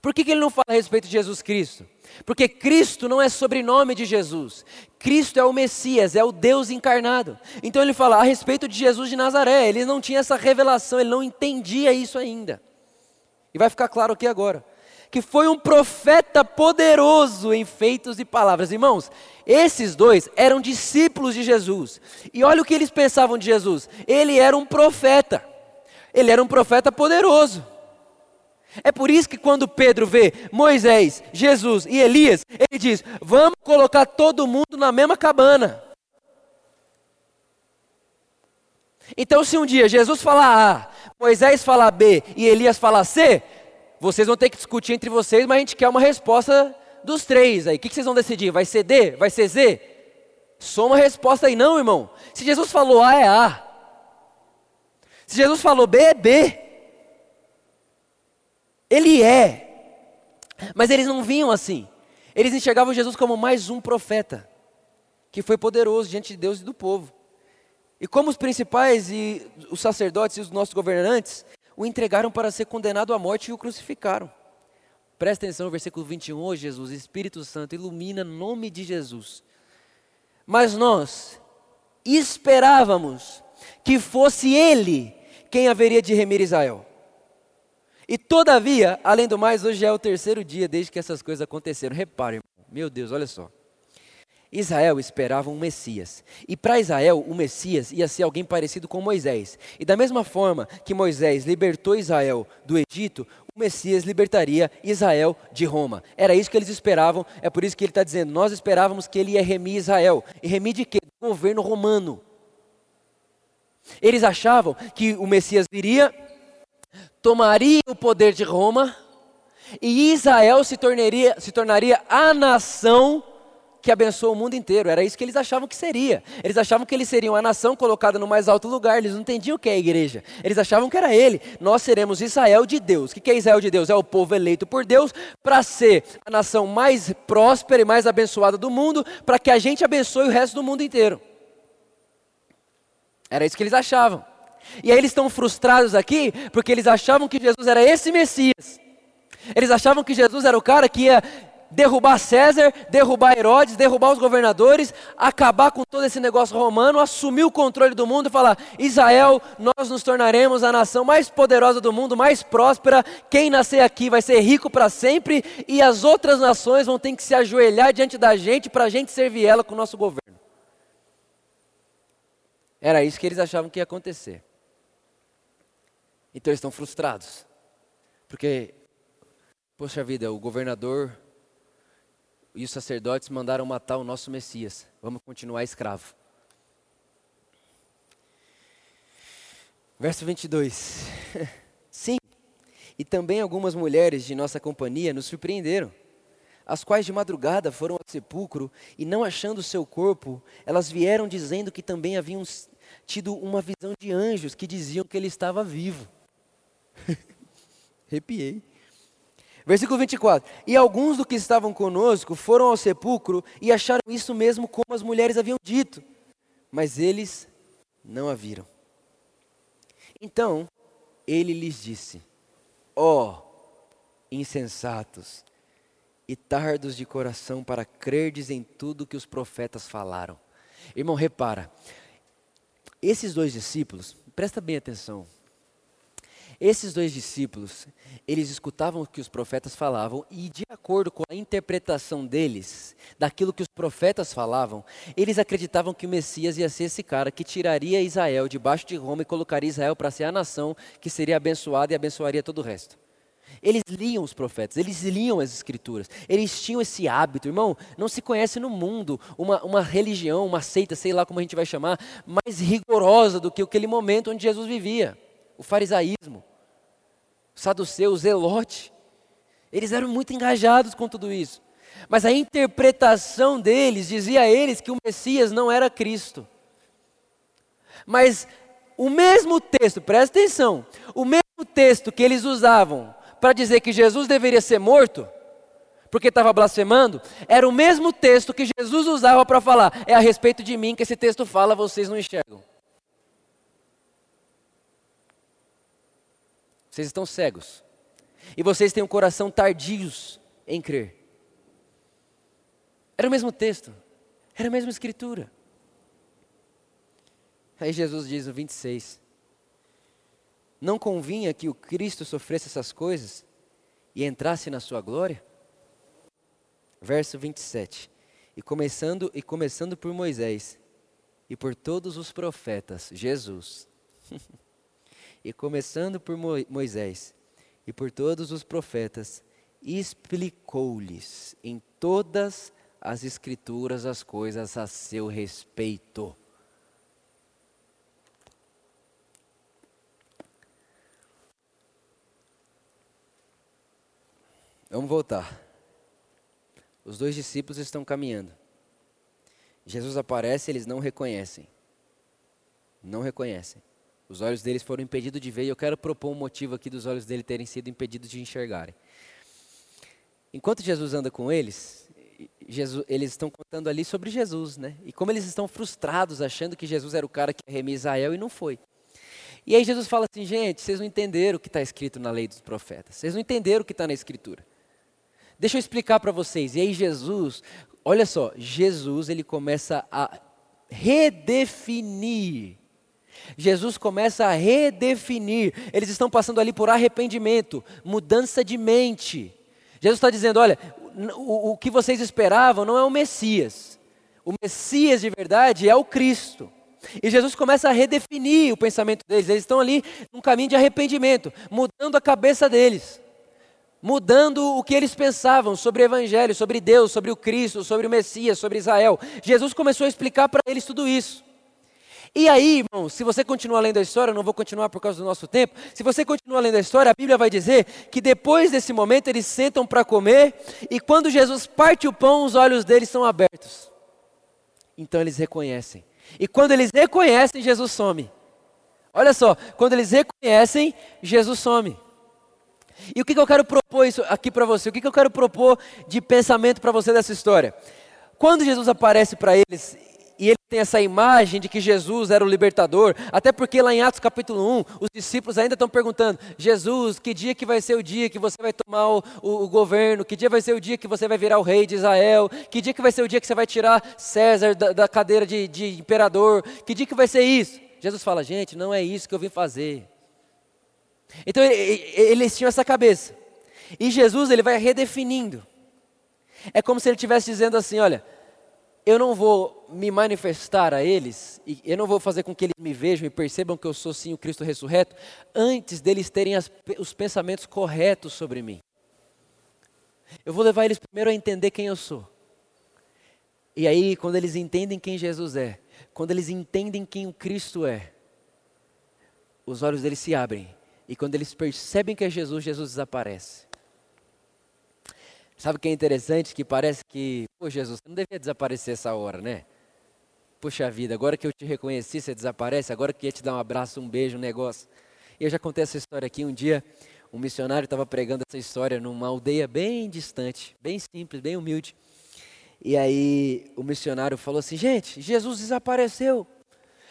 Por que, que ele não fala a respeito de Jesus Cristo? Porque Cristo não é sobrenome de Jesus. Cristo é o Messias, é o Deus encarnado. Então ele fala a respeito de Jesus de Nazaré. Ele não tinha essa revelação, ele não entendia isso ainda. E vai ficar claro aqui agora. Que foi um profeta poderoso em feitos e palavras. Irmãos, esses dois eram discípulos de Jesus. E olha o que eles pensavam de Jesus. Ele era um profeta. Ele era um profeta poderoso. É por isso que quando Pedro vê Moisés, Jesus e Elias, ele diz: Vamos colocar todo mundo na mesma cabana. Então, se um dia Jesus falar A, Moisés falar B e Elias falar C, vocês vão ter que discutir entre vocês, mas a gente quer uma resposta dos três aí. O que vocês vão decidir? Vai ser D? Vai ser Z? Soma a resposta aí, não, irmão. Se Jesus falou A, é A. Se Jesus falou B, é B. Ele é. Mas eles não vinham assim. Eles enxergavam Jesus como mais um profeta, que foi poderoso diante de Deus e do povo. E como os principais e os sacerdotes e os nossos governantes o entregaram para ser condenado à morte e o crucificaram. Presta atenção no versículo 21, oh Jesus, Espírito Santo, ilumina nome de Jesus. Mas nós esperávamos que fosse Ele quem haveria de remir Israel. E todavia, além do mais, hoje é o terceiro dia desde que essas coisas aconteceram. Repare, meu Deus, olha só. Israel esperava um Messias. E para Israel, o Messias ia ser alguém parecido com Moisés. E da mesma forma que Moisés libertou Israel do Egito, o Messias libertaria Israel de Roma. Era isso que eles esperavam, é por isso que ele está dizendo: nós esperávamos que ele ia remir Israel. E remir de quê? Do governo romano. Eles achavam que o Messias viria, tomaria o poder de Roma, e Israel se tornaria, se tornaria a nação que abençoa o mundo inteiro. Era isso que eles achavam que seria. Eles achavam que eles seriam a nação colocada no mais alto lugar. Eles não entendiam o que é a igreja. Eles achavam que era ele. Nós seremos Israel de Deus. O que é Israel de Deus? É o povo eleito por Deus para ser a nação mais próspera e mais abençoada do mundo, para que a gente abençoe o resto do mundo inteiro. Era isso que eles achavam. E aí eles estão frustrados aqui porque eles achavam que Jesus era esse Messias. Eles achavam que Jesus era o cara que ia derrubar César, derrubar Herodes, derrubar os governadores, acabar com todo esse negócio romano, assumir o controle do mundo e falar: Israel, nós nos tornaremos a nação mais poderosa do mundo, mais próspera. Quem nascer aqui vai ser rico para sempre e as outras nações vão ter que se ajoelhar diante da gente para a gente servir ela com o nosso governo. Era isso que eles achavam que ia acontecer. Então eles estão frustrados. Porque, poxa vida, o governador e os sacerdotes mandaram matar o nosso Messias. Vamos continuar escravo. Verso 22. Sim, e também algumas mulheres de nossa companhia nos surpreenderam, as quais de madrugada foram ao sepulcro e, não achando seu corpo, elas vieram dizendo que também haviam tido uma visão de anjos que diziam que ele estava vivo. Arrepiei. Versículo 24: E alguns do que estavam conosco foram ao sepulcro e acharam isso mesmo como as mulheres haviam dito, mas eles não a viram. Então ele lhes disse: Ó oh, insensatos e tardos de coração para crerdes em tudo que os profetas falaram. Irmão, repara, esses dois discípulos, presta bem atenção, esses dois discípulos, eles escutavam o que os profetas falavam e, de acordo com a interpretação deles, daquilo que os profetas falavam, eles acreditavam que o Messias ia ser esse cara que tiraria Israel debaixo de Roma e colocaria Israel para ser a nação que seria abençoada e abençoaria todo o resto. Eles liam os profetas, eles liam as escrituras, eles tinham esse hábito, irmão. Não se conhece no mundo uma, uma religião, uma seita, sei lá como a gente vai chamar, mais rigorosa do que aquele momento onde Jesus vivia o farisaísmo saduceu, o zelote. Eles eram muito engajados com tudo isso. Mas a interpretação deles dizia a eles que o Messias não era Cristo. Mas o mesmo texto, presta atenção, o mesmo texto que eles usavam para dizer que Jesus deveria ser morto, porque estava blasfemando, era o mesmo texto que Jesus usava para falar: é a respeito de mim que esse texto fala, vocês não enxergam. Vocês estão cegos. E vocês têm um coração tardios em crer. Era o mesmo texto. Era a mesma escritura. Aí Jesus diz no 26: Não convinha que o Cristo sofresse essas coisas e entrasse na sua glória? Verso 27. E começando e começando por Moisés e por todos os profetas, Jesus e começando por Moisés e por todos os profetas, explicou-lhes em todas as Escrituras as coisas a seu respeito. Vamos voltar. Os dois discípulos estão caminhando. Jesus aparece, eles não reconhecem. Não reconhecem. Os olhos deles foram impedidos de ver, e eu quero propor um motivo aqui dos olhos dele terem sido impedidos de enxergarem. Enquanto Jesus anda com eles, Jesus, eles estão contando ali sobre Jesus, né? E como eles estão frustrados, achando que Jesus era o cara que ia remir Israel e não foi. E aí Jesus fala assim, gente, vocês não entenderam o que está escrito na lei dos profetas, vocês não entenderam o que está na escritura. Deixa eu explicar para vocês. E aí Jesus, olha só, Jesus ele começa a redefinir Jesus começa a redefinir. Eles estão passando ali por arrependimento, mudança de mente. Jesus está dizendo: olha, o, o que vocês esperavam não é o Messias. O Messias de verdade é o Cristo. E Jesus começa a redefinir o pensamento deles. Eles estão ali num caminho de arrependimento, mudando a cabeça deles, mudando o que eles pensavam sobre o Evangelho, sobre Deus, sobre o Cristo, sobre o Messias, sobre Israel. Jesus começou a explicar para eles tudo isso. E aí, irmão, se você continuar lendo a história, eu não vou continuar por causa do nosso tempo. Se você continuar lendo a história, a Bíblia vai dizer que depois desse momento eles sentam para comer e quando Jesus parte o pão, os olhos deles são abertos. Então eles reconhecem. E quando eles reconhecem, Jesus some. Olha só, quando eles reconhecem, Jesus some. E o que, que eu quero propor isso aqui para você? O que, que eu quero propor de pensamento para você dessa história? Quando Jesus aparece para eles e ele tem essa imagem de que Jesus era o libertador, até porque lá em Atos capítulo 1, os discípulos ainda estão perguntando: Jesus, que dia que vai ser o dia que você vai tomar o, o, o, governo? Que dia vai ser o dia que você vai virar o rei de Israel? Que dia que vai ser o dia que você vai tirar César da, da cadeira de, de imperador? Que dia que vai ser isso? Jesus fala: gente, não é isso que eu vim fazer. Então eles tinham essa cabeça. E Jesus ele vai redefinindo. É como se ele estivesse dizendo assim: olha, eu não vou me manifestar a eles, e eu não vou fazer com que eles me vejam e percebam que eu sou sim o Cristo ressurreto, antes deles terem as, os pensamentos corretos sobre mim. Eu vou levar eles primeiro a entender quem eu sou. E aí, quando eles entendem quem Jesus é, quando eles entendem quem o Cristo é, os olhos deles se abrem. E quando eles percebem que é Jesus, Jesus desaparece. Sabe o que é interessante? Que parece que, pô, Jesus, você não devia desaparecer essa hora, né? Puxa vida, agora que eu te reconheci, você desaparece, agora que ia te dar um abraço, um beijo, um negócio. Eu já contei essa história aqui. Um dia, um missionário estava pregando essa história numa aldeia bem distante, bem simples, bem humilde. E aí o missionário falou assim: gente, Jesus desapareceu.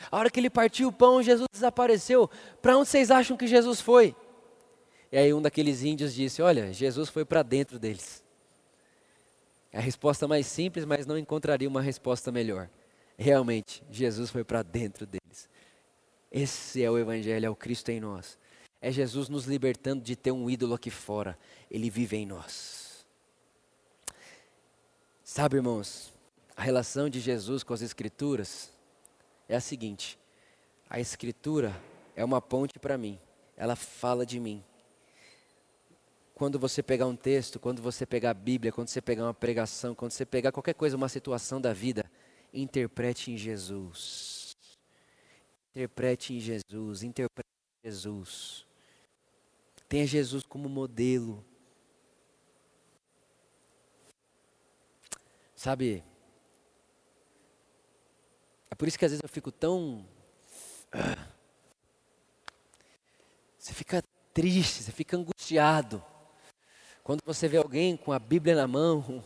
A hora que ele partiu o pão, Jesus desapareceu. Para onde vocês acham que Jesus foi? E aí um daqueles índios disse: Olha, Jesus foi para dentro deles. É a resposta mais simples, mas não encontraria uma resposta melhor. Realmente, Jesus foi para dentro deles. Esse é o Evangelho, é o Cristo em nós. É Jesus nos libertando de ter um ídolo aqui fora. Ele vive em nós. Sabe, irmãos, a relação de Jesus com as Escrituras é a seguinte: a Escritura é uma ponte para mim, ela fala de mim quando você pegar um texto, quando você pegar a Bíblia, quando você pegar uma pregação, quando você pegar qualquer coisa, uma situação da vida, interprete em Jesus. Interprete em Jesus, interprete em Jesus. Tenha Jesus como modelo. Sabe, é por isso que às vezes eu fico tão. Você fica triste, você fica angustiado. Quando você vê alguém com a Bíblia na mão,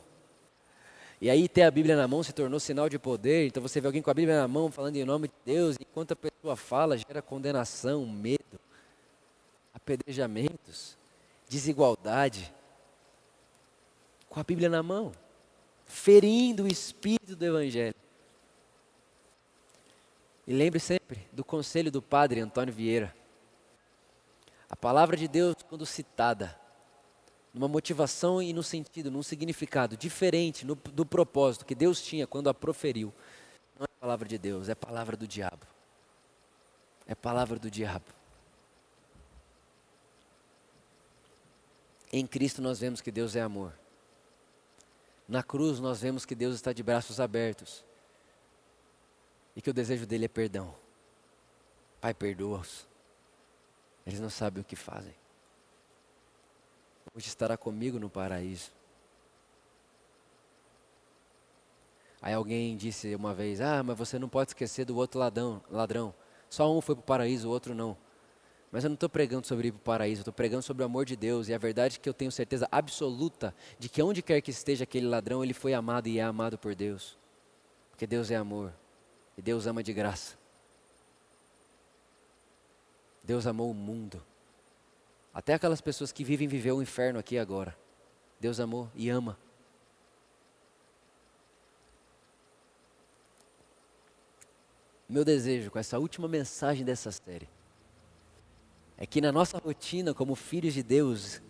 e aí ter a Bíblia na mão se tornou sinal de poder, então você vê alguém com a Bíblia na mão falando em nome de Deus, enquanto a pessoa fala, gera condenação, medo, apedrejamentos, desigualdade. Com a Bíblia na mão, ferindo o espírito do Evangelho. E lembre sempre do conselho do padre Antônio Vieira. A palavra de Deus, quando citada, numa motivação e no sentido, num significado diferente no, do propósito que Deus tinha quando a proferiu. Não é palavra de Deus, é palavra do diabo. É palavra do diabo. Em Cristo nós vemos que Deus é amor. Na cruz nós vemos que Deus está de braços abertos e que o desejo dele é perdão. Pai, perdoa-os. Eles não sabem o que fazem hoje estará comigo no paraíso. Aí alguém disse uma vez: Ah, mas você não pode esquecer do outro ladrão. ladrão. Só um foi para o paraíso, o outro não. Mas eu não estou pregando sobre ir para o paraíso, eu estou pregando sobre o amor de Deus. E a verdade é que eu tenho certeza absoluta de que onde quer que esteja aquele ladrão, ele foi amado e é amado por Deus. Porque Deus é amor. E Deus ama de graça. Deus amou o mundo. Até aquelas pessoas que vivem viver o inferno aqui agora. Deus amou e ama. Meu desejo com essa última mensagem dessa série é que na nossa rotina como filhos de Deus,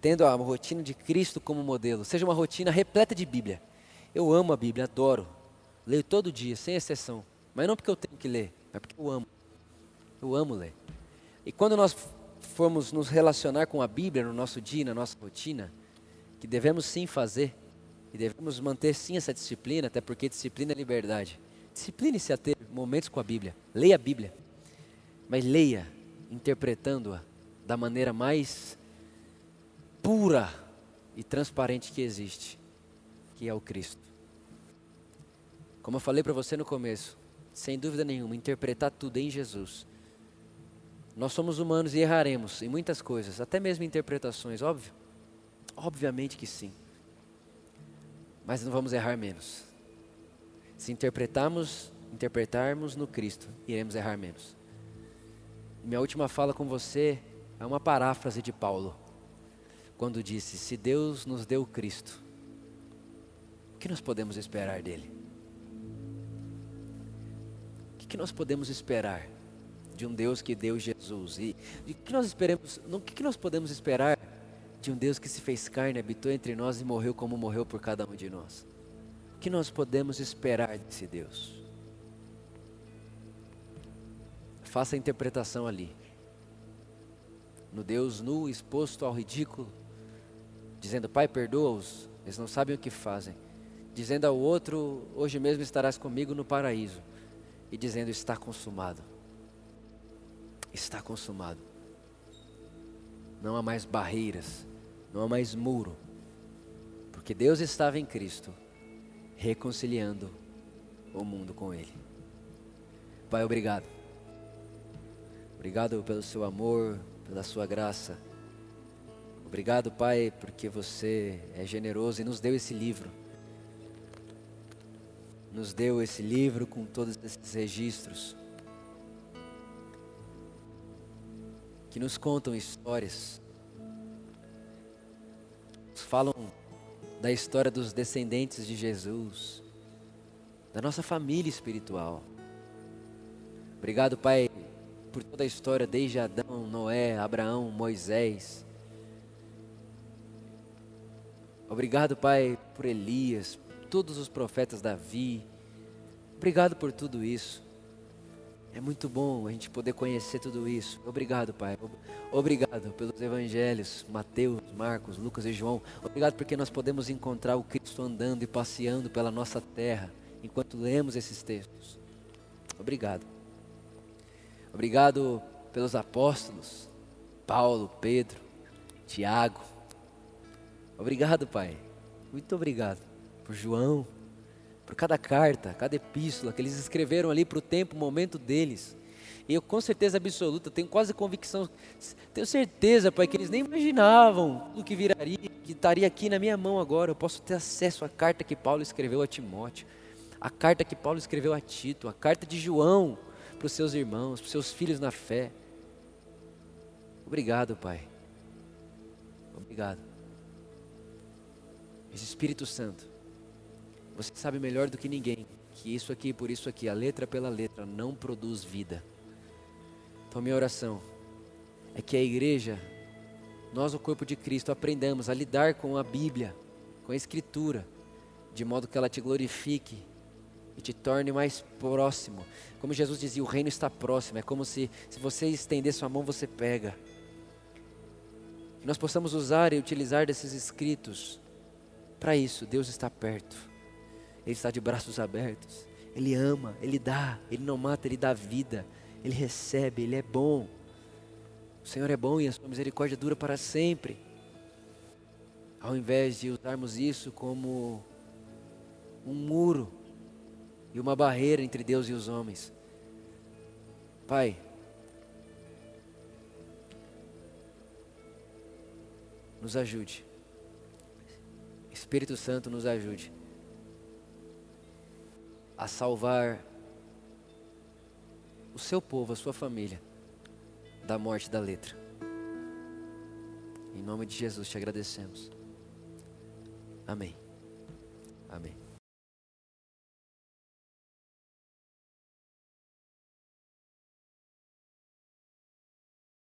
tendo a rotina de Cristo como modelo, seja uma rotina repleta de Bíblia. Eu amo a Bíblia, adoro. Leio todo dia, sem exceção. Mas não porque eu tenho que ler, mas porque eu amo. Eu amo ler. E quando nós formos nos relacionar com a Bíblia no nosso dia, na nossa rotina, que devemos sim fazer, e devemos manter sim essa disciplina, até porque disciplina é liberdade. Discipline-se a ter momentos com a Bíblia. Leia a Bíblia. Mas leia interpretando-a da maneira mais pura e transparente que existe, que é o Cristo. Como eu falei para você no começo, sem dúvida nenhuma, interpretar tudo em Jesus nós somos humanos e erraremos em muitas coisas, até mesmo interpretações, óbvio. Obviamente que sim. Mas não vamos errar menos. Se interpretarmos, interpretarmos no Cristo, iremos errar menos. Minha última fala com você é uma paráfrase de Paulo, quando disse: Se Deus nos deu Cristo, o que nós podemos esperar dele? O que nós podemos esperar de um Deus que deu Jesus? E o que nós esperamos? O que nós podemos esperar de um Deus que se fez carne, habitou entre nós e morreu como morreu por cada um de nós? O que nós podemos esperar desse Deus? Faça a interpretação ali. No Deus nu, exposto ao ridículo, dizendo: Pai, perdoa-os, eles não sabem o que fazem. Dizendo ao outro: Hoje mesmo estarás comigo no paraíso. E dizendo: Está consumado. Está consumado. Não há mais barreiras, não há mais muro, porque Deus estava em Cristo, reconciliando o mundo com Ele. Pai, obrigado. Obrigado pelo seu amor, pela sua graça. Obrigado, Pai, porque você é generoso e nos deu esse livro. Nos deu esse livro com todos esses registros. Que nos contam histórias. Nos falam da história dos descendentes de Jesus. Da nossa família espiritual. Obrigado, Pai, por toda a história, desde Adão, Noé, Abraão, Moisés. Obrigado, Pai, por Elias, todos os profetas Davi. Obrigado por tudo isso. É muito bom a gente poder conhecer tudo isso. Obrigado, Pai. Obrigado pelos evangelhos, Mateus, Marcos, Lucas e João. Obrigado porque nós podemos encontrar o Cristo andando e passeando pela nossa terra enquanto lemos esses textos. Obrigado. Obrigado pelos apóstolos, Paulo, Pedro, Tiago. Obrigado, Pai. Muito obrigado por João, por cada carta, cada epístola que eles escreveram ali para o tempo, o momento deles. E eu com certeza absoluta, tenho quase convicção, tenho certeza, Pai, que eles nem imaginavam o que viraria, que estaria aqui na minha mão agora. Eu posso ter acesso à carta que Paulo escreveu a Timóteo, a carta que Paulo escreveu a Tito, a carta de João para os seus irmãos, para os seus filhos na fé. Obrigado, Pai. Obrigado. Esse Espírito Santo, você sabe melhor do que ninguém que isso aqui por isso aqui, a letra pela letra, não produz vida. Então, minha oração é que a igreja, nós, o corpo de Cristo, aprendamos a lidar com a Bíblia, com a Escritura, de modo que ela te glorifique e te torne mais próximo. Como Jesus dizia, o reino está próximo. É como se, se você estender sua mão, você pega. Que nós possamos usar e utilizar desses escritos para isso. Deus está perto. Ele está de braços abertos. Ele ama, Ele dá, Ele não mata, Ele dá vida. Ele recebe, Ele é bom. O Senhor é bom e a sua misericórdia dura para sempre. Ao invés de usarmos isso como um muro e uma barreira entre Deus e os homens. Pai, nos ajude. Espírito Santo nos ajude a salvar o seu povo, a sua família, da morte da letra. Em nome de Jesus te agradecemos. Amém. Amém.